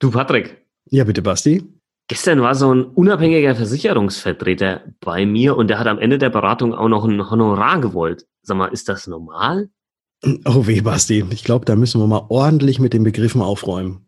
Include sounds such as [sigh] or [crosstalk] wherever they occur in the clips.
Du, Patrick. Ja, bitte, Basti. Gestern war so ein unabhängiger Versicherungsvertreter bei mir und der hat am Ende der Beratung auch noch ein Honorar gewollt. Sag mal, ist das normal? Oh weh, Basti. Ich glaube, da müssen wir mal ordentlich mit den Begriffen aufräumen.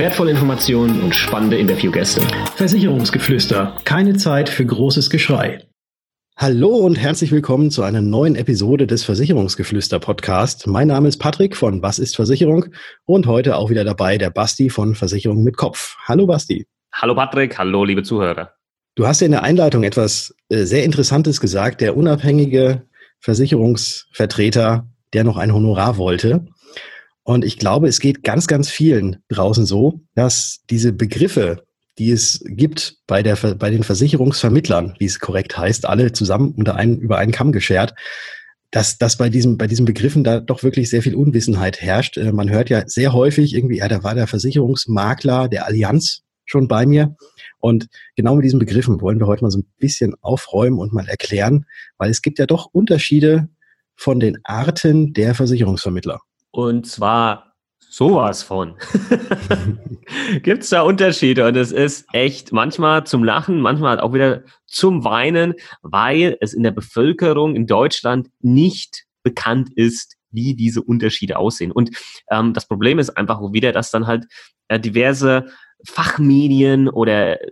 wertvolle Informationen und spannende Interviewgäste. Versicherungsgeflüster. Keine Zeit für großes Geschrei. Hallo und herzlich willkommen zu einer neuen Episode des Versicherungsgeflüster Podcast. Mein Name ist Patrick von Was ist Versicherung und heute auch wieder dabei der Basti von Versicherung mit Kopf. Hallo Basti. Hallo Patrick, hallo liebe Zuhörer. Du hast ja in der Einleitung etwas äh, sehr Interessantes gesagt, der unabhängige Versicherungsvertreter, der noch ein Honorar wollte. Und ich glaube, es geht ganz, ganz vielen draußen so, dass diese Begriffe, die es gibt bei, der, bei den Versicherungsvermittlern, wie es korrekt heißt, alle zusammen unter einen, über einen Kamm geschert, dass, dass bei, diesem, bei diesen Begriffen da doch wirklich sehr viel Unwissenheit herrscht. Äh, man hört ja sehr häufig irgendwie, ja, da war der Versicherungsmakler der Allianz schon bei mir. Und genau mit diesen Begriffen wollen wir heute mal so ein bisschen aufräumen und mal erklären, weil es gibt ja doch Unterschiede von den Arten der Versicherungsvermittler. Und zwar sowas von. [laughs] Gibt es da Unterschiede? Und es ist echt manchmal zum Lachen, manchmal auch wieder zum Weinen, weil es in der Bevölkerung in Deutschland nicht bekannt ist, wie diese Unterschiede aussehen. Und ähm, das Problem ist einfach wieder, dass dann halt äh, diverse Fachmedien oder äh,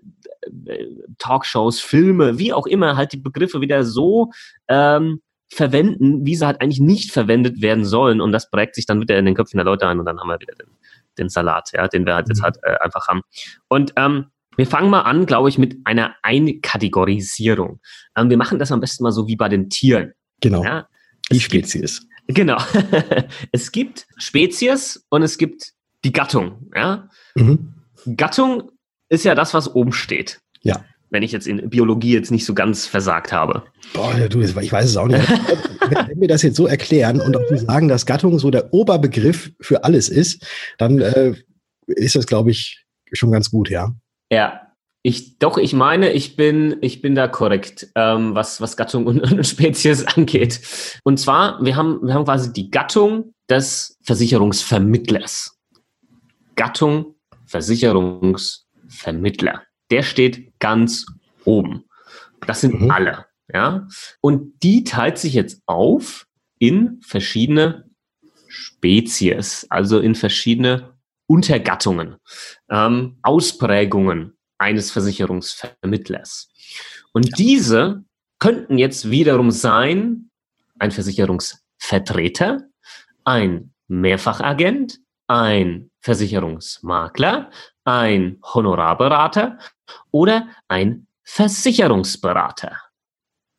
Talkshows, Filme, wie auch immer, halt die Begriffe wieder so ähm, verwenden, wie sie halt eigentlich nicht verwendet werden sollen. Und das prägt sich dann wieder in den Köpfen der Leute ein und dann haben wir wieder den, den Salat, ja, den wir halt jetzt mhm. halt äh, einfach haben. Und ähm, wir fangen mal an, glaube ich, mit einer Einkategorisierung. Ähm, wir machen das am besten mal so wie bei den Tieren. Genau. Ja? Die Spezies. Gibt, genau. [laughs] es gibt Spezies und es gibt die Gattung. Ja? Mhm. Gattung ist ja das, was oben steht. Ja wenn ich jetzt in Biologie jetzt nicht so ganz versagt habe. Boah, du, ich weiß es auch nicht. wenn wir das jetzt so erklären und auch sagen, dass Gattung so der Oberbegriff für alles ist, dann äh, ist das, glaube ich, schon ganz gut, ja. Ja, ich, doch, ich meine, ich bin, ich bin da korrekt, ähm, was, was Gattung und, und, Spezies angeht. Und zwar, wir haben, wir haben quasi die Gattung des Versicherungsvermittlers. Gattung Versicherungsvermittler der steht ganz oben. Das sind mhm. alle. Ja? Und die teilt sich jetzt auf in verschiedene Spezies, also in verschiedene Untergattungen, ähm, Ausprägungen eines Versicherungsvermittlers. Und diese könnten jetzt wiederum sein ein Versicherungsvertreter, ein Mehrfachagent, ein Versicherungsmakler, ein Honorarberater oder ein Versicherungsberater.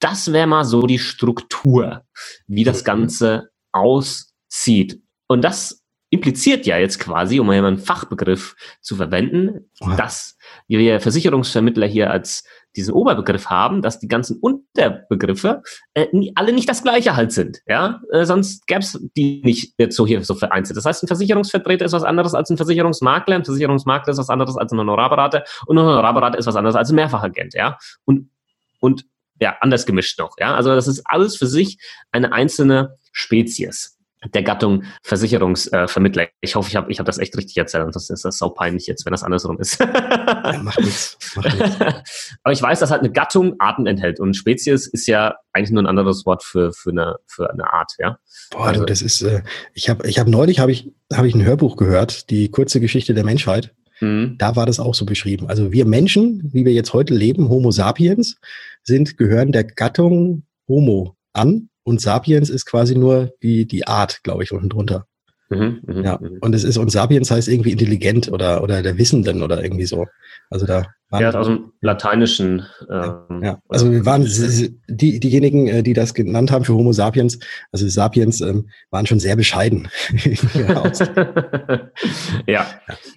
Das wäre mal so die Struktur, wie das. Ganze aussieht. Und das impliziert ja jetzt quasi, um mal einen Fachbegriff zu verwenden, dass wir Versicherungsvermittler hier als diesen Oberbegriff haben, dass die ganzen Unterbegriffe äh, alle nicht das gleiche halt sind. Ja, äh, sonst gäbe es die nicht jetzt so hier so vereinzelt. Das heißt, ein Versicherungsvertreter ist was anderes als ein Versicherungsmakler, ein Versicherungsmakler ist was anderes als ein Honorarberater und ein Honorarberater ist was anderes als ein Mehrfachagent. Ja, und und ja anders gemischt noch. Ja, also das ist alles für sich eine einzelne Spezies der Gattung Versicherungsvermittler. Äh, ich hoffe, ich habe ich hab das echt richtig erzählt. Sonst ist das sau peinlich jetzt, wenn das andersrum ist. ja, macht nichts. Macht nichts. [laughs] Aber ich weiß, dass halt eine Gattung Arten enthält. Und Spezies ist ja eigentlich nur ein anderes Wort für, für, eine, für eine Art, ja. Boah, also, du, das ist, äh, ich habe ich hab neulich habe ich, hab ich ein Hörbuch gehört, die kurze Geschichte der Menschheit. Mhm. Da war das auch so beschrieben. Also wir Menschen, wie wir jetzt heute leben, Homo sapiens, sind, gehören der Gattung Homo an und Sapiens ist quasi nur die, die Art, glaube ich, unten drunter. Mhm, mh, ja, mh. und es ist, und Sapiens heißt irgendwie intelligent oder, oder der Wissenden oder irgendwie so. Also da waren, ja, aus dem Lateinischen. Ähm, ja, also wir waren die, diejenigen, äh, die das genannt haben für Homo sapiens, also Sapiens, ähm, waren schon sehr bescheiden. [laughs] [laughs] ja.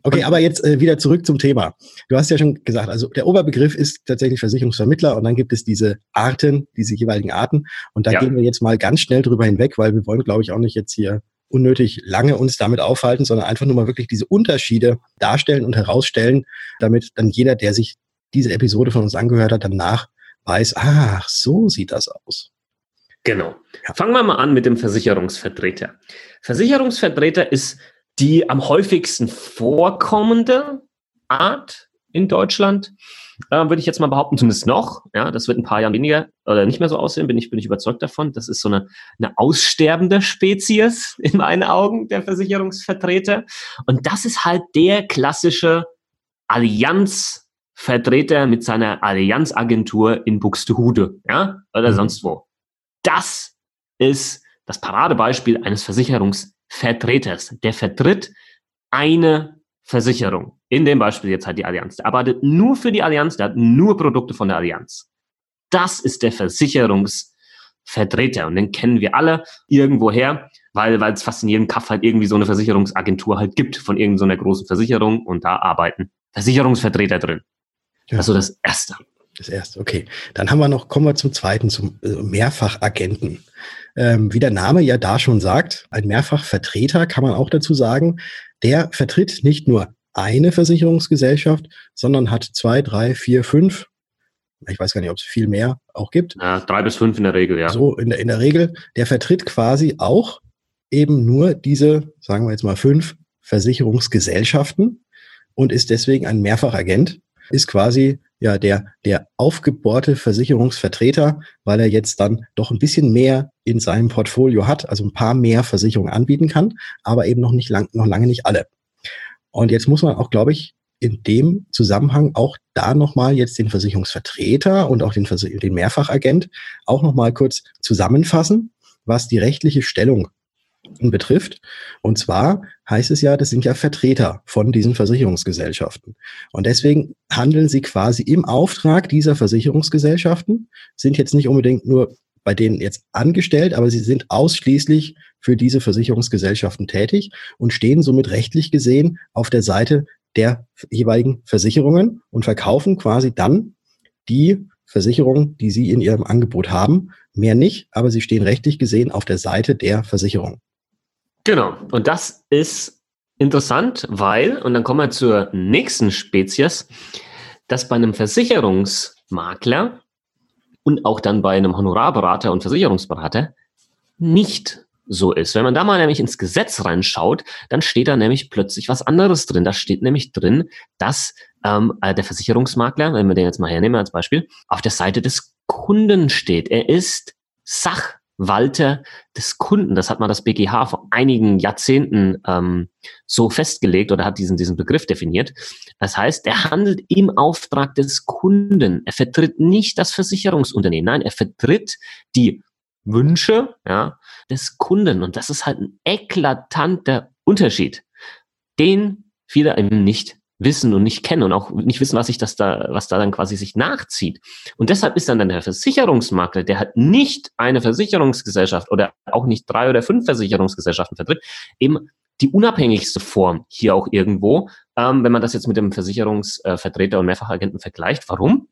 Okay, aber jetzt äh, wieder zurück zum Thema. Du hast ja schon gesagt, also der Oberbegriff ist tatsächlich Versicherungsvermittler und dann gibt es diese Arten, diese jeweiligen Arten. Und da ja. gehen wir jetzt mal ganz schnell drüber hinweg, weil wir wollen, glaube ich, auch nicht jetzt hier unnötig lange uns damit aufhalten, sondern einfach nur mal wirklich diese Unterschiede darstellen und herausstellen, damit dann jeder, der sich diese Episode von uns angehört hat, danach weiß, ach, so sieht das aus. Genau. Ja. Fangen wir mal an mit dem Versicherungsvertreter. Versicherungsvertreter ist die am häufigsten vorkommende Art in Deutschland äh, würde ich jetzt mal behaupten, zumindest noch. Ja, das wird ein paar Jahre weniger oder nicht mehr so aussehen, bin ich, bin ich überzeugt davon. Das ist so eine, eine aussterbende Spezies [laughs] in meinen Augen, der Versicherungsvertreter. Und das ist halt der klassische Allianzvertreter mit seiner Allianzagentur in Buxtehude, ja, oder mhm. sonst wo. Das ist das Paradebeispiel eines Versicherungsvertreters. Der vertritt eine Versicherung. In dem Beispiel jetzt halt die Allianz. Der arbeitet nur für die Allianz, der hat nur Produkte von der Allianz. Das ist der Versicherungsvertreter und den kennen wir alle irgendwoher, weil weil es fast in jedem Kaff halt irgendwie so eine Versicherungsagentur halt gibt von irgendeiner so großen Versicherung und da arbeiten Versicherungsvertreter drin. Ja. Also das Erste. Das Erste, okay. Dann haben wir noch, kommen wir zum Zweiten, zum äh, Mehrfachagenten. Ähm, wie der Name ja da schon sagt, ein Mehrfachvertreter kann man auch dazu sagen, der vertritt nicht nur eine Versicherungsgesellschaft, sondern hat zwei, drei, vier, fünf, ich weiß gar nicht, ob es viel mehr auch gibt. Ja, drei bis fünf in der Regel, ja. So in der, in der Regel, der vertritt quasi auch eben nur diese, sagen wir jetzt mal fünf Versicherungsgesellschaften und ist deswegen ein Mehrfachagent, ist quasi ja der, der aufgebohrte Versicherungsvertreter, weil er jetzt dann doch ein bisschen mehr in seinem Portfolio hat, also ein paar mehr Versicherungen anbieten kann, aber eben noch nicht lang, noch lange nicht alle. Und jetzt muss man auch, glaube ich, in dem Zusammenhang auch da nochmal jetzt den Versicherungsvertreter und auch den, den Mehrfachagent auch nochmal kurz zusammenfassen, was die rechtliche Stellung betrifft. Und zwar heißt es ja, das sind ja Vertreter von diesen Versicherungsgesellschaften. Und deswegen handeln sie quasi im Auftrag dieser Versicherungsgesellschaften, sind jetzt nicht unbedingt nur bei denen jetzt angestellt, aber sie sind ausschließlich für diese Versicherungsgesellschaften tätig und stehen somit rechtlich gesehen auf der Seite der jeweiligen Versicherungen und verkaufen quasi dann die Versicherung, die sie in ihrem Angebot haben. Mehr nicht, aber sie stehen rechtlich gesehen auf der Seite der Versicherung. Genau. Und das ist interessant, weil, und dann kommen wir zur nächsten Spezies, dass bei einem Versicherungsmakler und auch dann bei einem Honorarberater und Versicherungsberater nicht so ist. Wenn man da mal nämlich ins Gesetz reinschaut, dann steht da nämlich plötzlich was anderes drin. Da steht nämlich drin, dass ähm, äh, der Versicherungsmakler, wenn wir den jetzt mal hernehmen als Beispiel, auf der Seite des Kunden steht. Er ist Sachwalter des Kunden. Das hat mal das BGH vor einigen Jahrzehnten ähm, so festgelegt oder hat diesen, diesen Begriff definiert. Das heißt, er handelt im Auftrag des Kunden. Er vertritt nicht das Versicherungsunternehmen. Nein, er vertritt die Wünsche ja, des Kunden. Und das ist halt ein eklatanter Unterschied, den viele eben nicht wissen und nicht kennen und auch nicht wissen, was sich das da, was da dann quasi sich nachzieht. Und deshalb ist dann, der Versicherungsmakler, der hat nicht eine Versicherungsgesellschaft oder auch nicht drei oder fünf Versicherungsgesellschaften vertritt, eben die unabhängigste Form hier auch irgendwo, ähm, wenn man das jetzt mit dem Versicherungsvertreter und Mehrfachagenten vergleicht. Warum?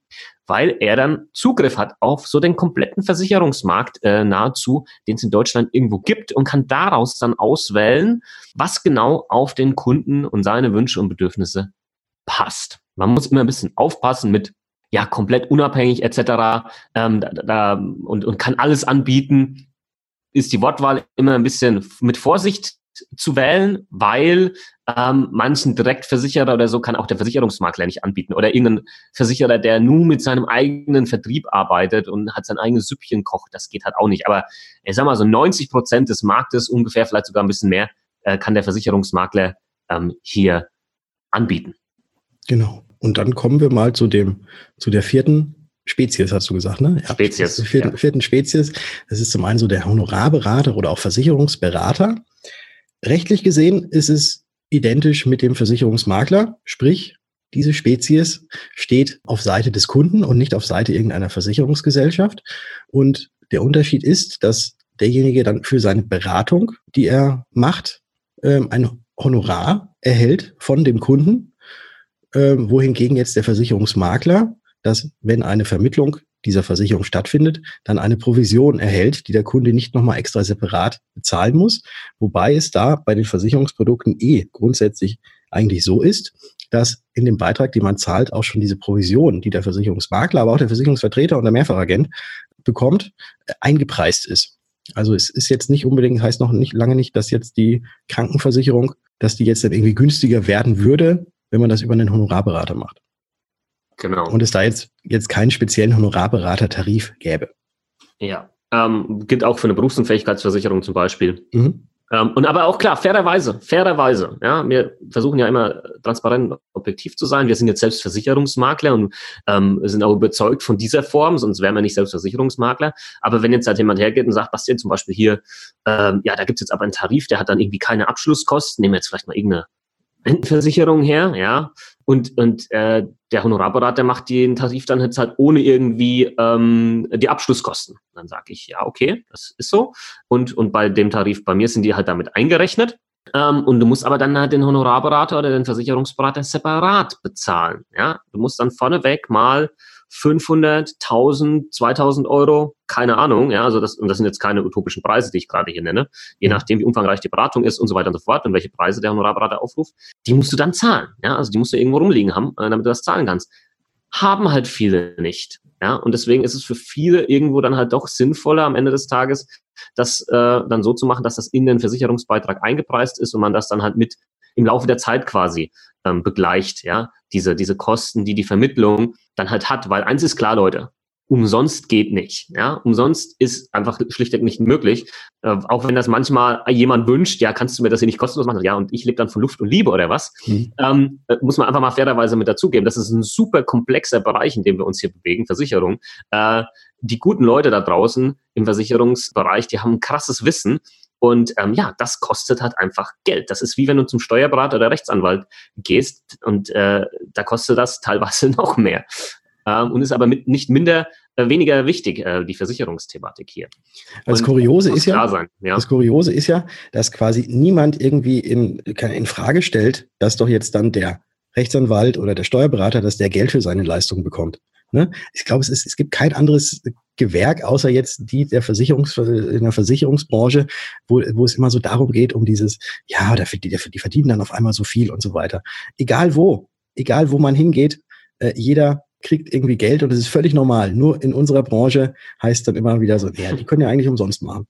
Weil er dann Zugriff hat auf so den kompletten Versicherungsmarkt äh, nahezu, den es in Deutschland irgendwo gibt und kann daraus dann auswählen, was genau auf den Kunden und seine Wünsche und Bedürfnisse passt. Man muss immer ein bisschen aufpassen mit ja komplett unabhängig etc. Ähm, da, da, und, und kann alles anbieten. Ist die Wortwahl immer ein bisschen mit Vorsicht zu wählen, weil ähm, manchen Direktversicherer oder so kann auch der Versicherungsmakler nicht anbieten oder irgendein Versicherer, der nur mit seinem eigenen Vertrieb arbeitet und hat sein eigenes Süppchen kocht, das geht halt auch nicht. Aber ich sag mal so 90 Prozent des Marktes, ungefähr vielleicht sogar ein bisschen mehr, äh, kann der Versicherungsmakler ähm, hier anbieten. Genau. Und dann kommen wir mal zu dem, zu der vierten Spezies, hast du gesagt, ne? Ja, Spezies. Vierten, ja. vierten Spezies. Das ist zum einen so der Honorarberater oder auch Versicherungsberater. Rechtlich gesehen ist es identisch mit dem Versicherungsmakler, sprich, diese Spezies steht auf Seite des Kunden und nicht auf Seite irgendeiner Versicherungsgesellschaft. Und der Unterschied ist, dass derjenige dann für seine Beratung, die er macht, ähm, ein Honorar erhält von dem Kunden, ähm, wohingegen jetzt der Versicherungsmakler, dass wenn eine Vermittlung dieser Versicherung stattfindet, dann eine Provision erhält, die der Kunde nicht nochmal extra separat bezahlen muss. Wobei es da bei den Versicherungsprodukten eh grundsätzlich eigentlich so ist, dass in dem Beitrag, den man zahlt, auch schon diese Provision, die der Versicherungsmakler, aber auch der Versicherungsvertreter und der Mehrfachagent bekommt, äh, eingepreist ist. Also es ist jetzt nicht unbedingt, heißt noch nicht lange nicht, dass jetzt die Krankenversicherung, dass die jetzt dann irgendwie günstiger werden würde, wenn man das über einen Honorarberater macht. Genau. Und es da jetzt, jetzt keinen speziellen Honorarberater-Tarif gäbe. Ja. Ähm, gilt auch für eine Berufsunfähigkeitsversicherung zum Beispiel. Mhm. Ähm, und aber auch klar, fairerweise, fairerweise. Ja, wir versuchen ja immer transparent und objektiv zu sein. Wir sind jetzt selbst Versicherungsmakler und ähm, sind auch überzeugt von dieser Form, sonst wären wir nicht selbst Versicherungsmakler. Aber wenn jetzt halt jemand hergeht und sagt, Bastian, zum Beispiel hier, ähm, ja, da gibt's jetzt aber einen Tarif, der hat dann irgendwie keine Abschlusskosten, nehmen wir jetzt vielleicht mal irgendeine Rentenversicherung her, ja, und, und äh, der Honorarberater macht den Tarif dann jetzt halt ohne irgendwie ähm, die Abschlusskosten. Dann sage ich, ja, okay, das ist so. Und, und bei dem Tarif bei mir sind die halt damit eingerechnet. Ähm, und du musst aber dann halt den Honorarberater oder den Versicherungsberater separat bezahlen. Ja, du musst dann vorneweg mal 500, 1000, 2000 Euro, keine Ahnung, ja, also das, und das sind jetzt keine utopischen Preise, die ich gerade hier nenne, je mhm. nachdem, wie umfangreich die Beratung ist und so weiter und so fort und welche Preise der Honorarberater aufruft, die musst du dann zahlen, ja, also die musst du irgendwo rumliegen haben, äh, damit du das zahlen kannst. Haben halt viele nicht, ja, und deswegen ist es für viele irgendwo dann halt doch sinnvoller am Ende des Tages, das äh, dann so zu machen, dass das in den Versicherungsbeitrag eingepreist ist und man das dann halt mit im Laufe der Zeit quasi ähm, begleicht, ja, diese, diese Kosten, die die Vermittlung dann halt hat. Weil eins ist klar, Leute, umsonst geht nicht. Ja, umsonst ist einfach schlichtweg nicht möglich. Äh, auch wenn das manchmal jemand wünscht, ja, kannst du mir das hier nicht kostenlos machen? Ja, und ich lebe dann von Luft und Liebe oder was? Mhm. Ähm, äh, muss man einfach mal fairerweise mit dazugeben. Das ist ein super komplexer Bereich, in dem wir uns hier bewegen, Versicherung. Äh, die guten Leute da draußen im Versicherungsbereich, die haben ein krasses Wissen und ähm, ja, das kostet halt einfach Geld. Das ist wie wenn du zum Steuerberater oder Rechtsanwalt gehst und äh, da kostet das teilweise [laughs] noch mehr. Ähm, und ist aber mit, nicht minder äh, weniger wichtig, äh, die Versicherungsthematik hier. Das Kuriose ist ja, sein, ja, das Kuriose ist ja, dass quasi niemand irgendwie in, in Frage stellt, dass doch jetzt dann der Rechtsanwalt oder der Steuerberater, dass der Geld für seine Leistung bekommt. Ne? Ich glaube, es, ist, es gibt kein anderes Gewerk, außer jetzt die der Versicherungs, in der Versicherungsbranche, wo, wo es immer so darum geht, um dieses, ja, die, die verdienen dann auf einmal so viel und so weiter. Egal wo, egal wo man hingeht, äh, jeder kriegt irgendwie Geld und es ist völlig normal. Nur in unserer Branche heißt dann immer wieder so, ja, die können ja eigentlich umsonst machen.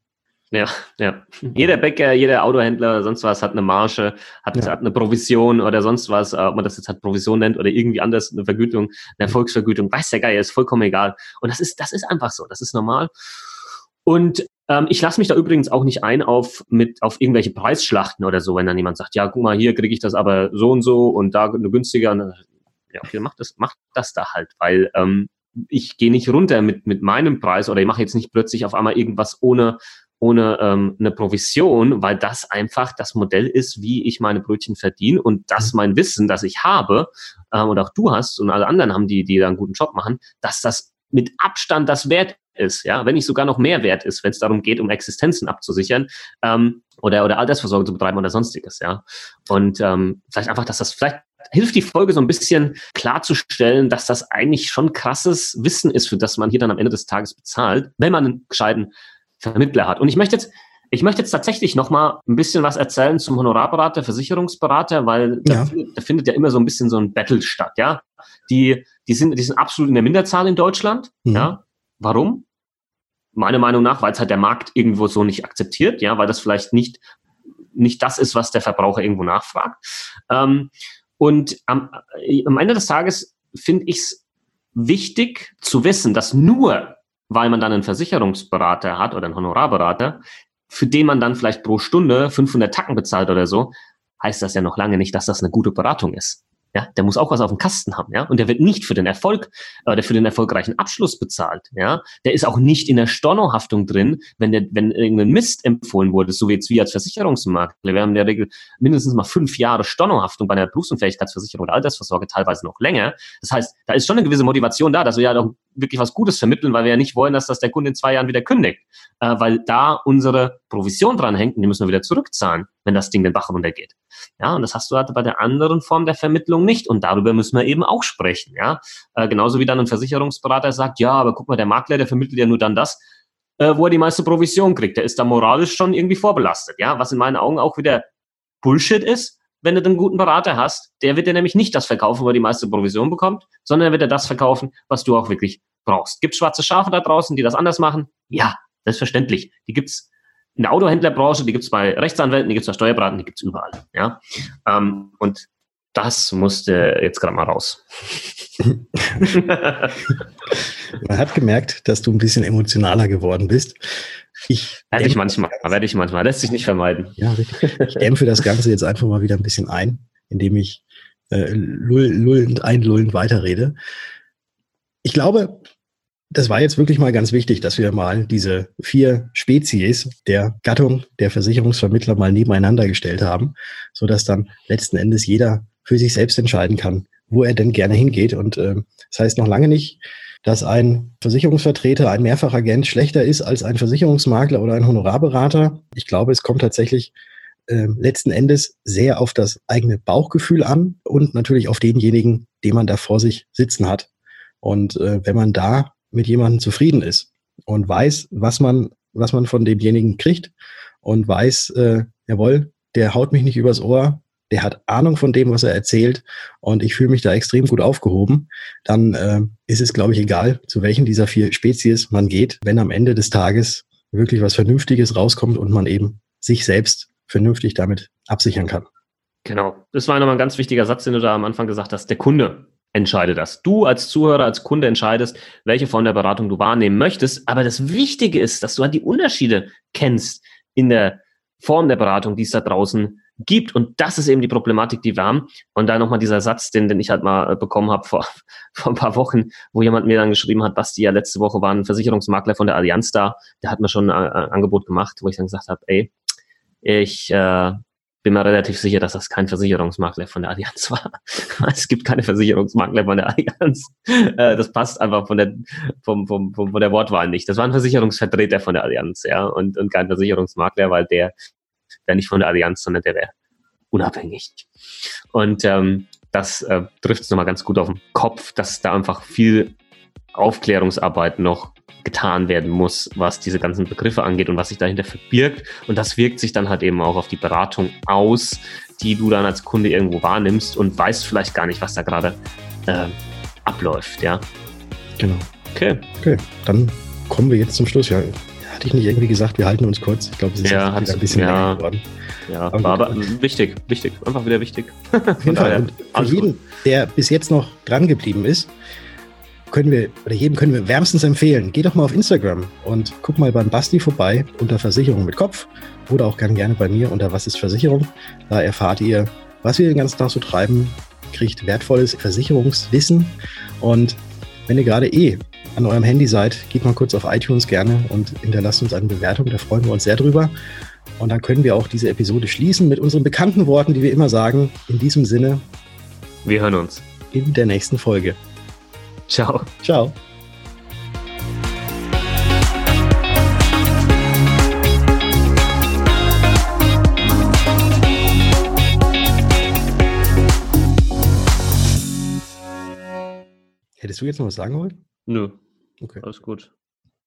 Ja, ja. Jeder Bäcker, jeder Autohändler, sonst was hat eine Marge, hat, ja. hat eine Provision oder sonst was, äh, ob man das jetzt halt Provision nennt oder irgendwie anders, eine Vergütung, eine Erfolgsvergütung, weiß der Geier, ist vollkommen egal. Und das ist, das ist einfach so, das ist normal. Und ähm, ich lasse mich da übrigens auch nicht ein auf mit auf irgendwelche Preisschlachten oder so, wenn dann jemand sagt, ja, guck mal, hier kriege ich das aber so und so und da eine günstiger. Ja, okay, macht das, macht das da halt, weil ähm, ich gehe nicht runter mit, mit meinem Preis oder ich mache jetzt nicht plötzlich auf einmal irgendwas ohne ohne ähm, eine Provision, weil das einfach das Modell ist, wie ich meine Brötchen verdiene und das mhm. mein Wissen, das ich habe ähm, und auch du hast und alle anderen haben, die, die da einen guten Job machen, dass das mit Abstand das Wert ist, ja, wenn nicht sogar noch mehr wert ist, wenn es darum geht, um Existenzen abzusichern ähm, oder oder Altersversorgung zu betreiben oder sonstiges, ja. Und ähm, vielleicht einfach, dass das vielleicht hilft die Folge so ein bisschen klarzustellen, dass das eigentlich schon krasses Wissen ist, für das man hier dann am Ende des Tages bezahlt, wenn man einen gescheiten Vermittler hat. Und ich möchte jetzt, ich möchte jetzt tatsächlich noch mal ein bisschen was erzählen zum Honorarberater, Versicherungsberater, weil ja. da, findet, da, findet ja immer so ein bisschen so ein Battle statt, ja. Die, die sind, die sind absolut in der Minderzahl in Deutschland, mhm. ja. Warum? Meiner Meinung nach, weil es halt der Markt irgendwo so nicht akzeptiert, ja, weil das vielleicht nicht, nicht das ist, was der Verbraucher irgendwo nachfragt. Ähm, und am, am Ende des Tages finde ich es wichtig zu wissen, dass nur weil man dann einen Versicherungsberater hat oder einen Honorarberater, für den man dann vielleicht pro Stunde 500 Tacken bezahlt oder so, heißt das ja noch lange nicht, dass das eine gute Beratung ist. Ja, der muss auch was auf dem Kasten haben, ja. Und der wird nicht für den Erfolg oder für den erfolgreichen Abschluss bezahlt, ja. Der ist auch nicht in der Stornohaftung drin, wenn der, wenn irgendein Mist empfohlen wurde, so wie jetzt wir als Versicherungsmakler. Wir haben in der Regel mindestens mal fünf Jahre Stornohaftung bei einer Berufsunfähigkeitsversicherung oder Altersvorsorge, teilweise noch länger. Das heißt, da ist schon eine gewisse Motivation da, dass wir ja doch wirklich was Gutes vermitteln, weil wir ja nicht wollen, dass das der Kunde in zwei Jahren wieder kündigt, äh, weil da unsere Provision dran hängt und die müssen wir wieder zurückzahlen, wenn das Ding den Bach runtergeht. Ja, und das hast du halt bei der anderen Form der Vermittlung nicht und darüber müssen wir eben auch sprechen. Ja, äh, genauso wie dann ein Versicherungsberater sagt, ja, aber guck mal, der Makler, der vermittelt ja nur dann das, äh, wo er die meiste Provision kriegt. Der ist da moralisch schon irgendwie vorbelastet. Ja, was in meinen Augen auch wieder Bullshit ist, wenn du einen guten Berater hast, der wird dir nämlich nicht das verkaufen, wo er die meiste Provision bekommt, sondern er wird dir das verkaufen, was du auch wirklich brauchst. Gibt schwarze Schafe da draußen, die das anders machen? Ja, selbstverständlich. Die gibt's in der Autohändlerbranche, die gibt's bei Rechtsanwälten, die gibt's bei Steuerberatern, die gibt's überall. Ja, ähm, und das musste jetzt gerade mal raus. [laughs] Man hat gemerkt, dass du ein bisschen emotionaler geworden bist. Ich werde ich manchmal, werde ich manchmal, lässt sich nicht vermeiden. Ja. Ich dämpfe das Ganze jetzt einfach mal wieder ein bisschen ein, indem ich äh, lullend, einlullend weiterrede. Ich glaube, das war jetzt wirklich mal ganz wichtig, dass wir mal diese vier Spezies der Gattung der Versicherungsvermittler mal nebeneinander gestellt haben, so dass dann letzten Endes jeder für sich selbst entscheiden kann, wo er denn gerne hingeht. Und äh, das heißt noch lange nicht, dass ein Versicherungsvertreter, ein Mehrfachagent schlechter ist als ein Versicherungsmakler oder ein Honorarberater. Ich glaube, es kommt tatsächlich äh, letzten Endes sehr auf das eigene Bauchgefühl an und natürlich auf denjenigen, den man da vor sich sitzen hat. Und äh, wenn man da mit jemandem zufrieden ist und weiß, was man, was man von demjenigen kriegt und weiß, äh, jawohl, der haut mich nicht übers Ohr, der hat Ahnung von dem, was er erzählt und ich fühle mich da extrem gut aufgehoben, dann äh, ist es, glaube ich, egal, zu welchen dieser vier Spezies man geht, wenn am Ende des Tages wirklich was Vernünftiges rauskommt und man eben sich selbst vernünftig damit absichern kann. Genau. Das war nochmal ein ganz wichtiger Satz, den du da am Anfang gesagt hast. Der Kunde entscheidet das. Du als Zuhörer, als Kunde entscheidest, welche Form der Beratung du wahrnehmen möchtest. Aber das Wichtige ist, dass du halt die Unterschiede kennst in der Form der Beratung, die es da draußen gibt. Und das ist eben die Problematik, die wir haben. Und da nochmal dieser Satz, den, den ich halt mal äh, bekommen habe vor, [laughs] vor ein paar Wochen, wo jemand mir dann geschrieben hat, Basti, ja, letzte Woche war ein Versicherungsmakler von der Allianz da, der hat mir schon ein, ein Angebot gemacht, wo ich dann gesagt habe, ey, ich äh, bin mir relativ sicher, dass das kein Versicherungsmakler von der Allianz [laughs] war. es gibt keine Versicherungsmakler von der Allianz. Äh, das passt einfach von der, vom, vom, vom, von der Wortwahl nicht. Das war ein Versicherungsvertreter von der Allianz, ja, und, und kein Versicherungsmakler, weil der wäre nicht von der Allianz, sondern der wäre unabhängig. Und ähm, das äh, trifft es nochmal ganz gut auf den Kopf, dass da einfach viel Aufklärungsarbeit noch getan werden muss, was diese ganzen Begriffe angeht und was sich dahinter verbirgt. Und das wirkt sich dann halt eben auch auf die Beratung aus, die du dann als Kunde irgendwo wahrnimmst und weißt vielleicht gar nicht, was da gerade äh, abläuft, ja. Genau. Okay. Okay, dann kommen wir jetzt zum Schluss. Ja, hatte ich nicht irgendwie gesagt, wir halten uns kurz? Ich glaube, es ist ja, ein bisschen ja, länger geworden. Ja, aber, aber wichtig, wichtig, einfach wieder wichtig. Auf jeden [laughs] Fall. Und für jeden, der bis jetzt noch dran geblieben ist, können wir, oder jedem können wir wärmstens empfehlen, geh doch mal auf Instagram und guck mal beim Basti vorbei unter Versicherung mit Kopf oder auch ganz gerne bei mir unter Was ist Versicherung. Da erfahrt ihr, was wir den ganzen Tag so treiben, kriegt wertvolles Versicherungswissen und wenn ihr gerade eh an eurem Handy seid, geht mal kurz auf iTunes gerne und hinterlasst uns eine Bewertung. Da freuen wir uns sehr drüber. Und dann können wir auch diese Episode schließen mit unseren bekannten Worten, die wir immer sagen. In diesem Sinne. Wir hören uns. In der nächsten Folge. Ciao. Ciao. Hättest du jetzt noch was sagen wollen? Nö. Okay. Alles gut.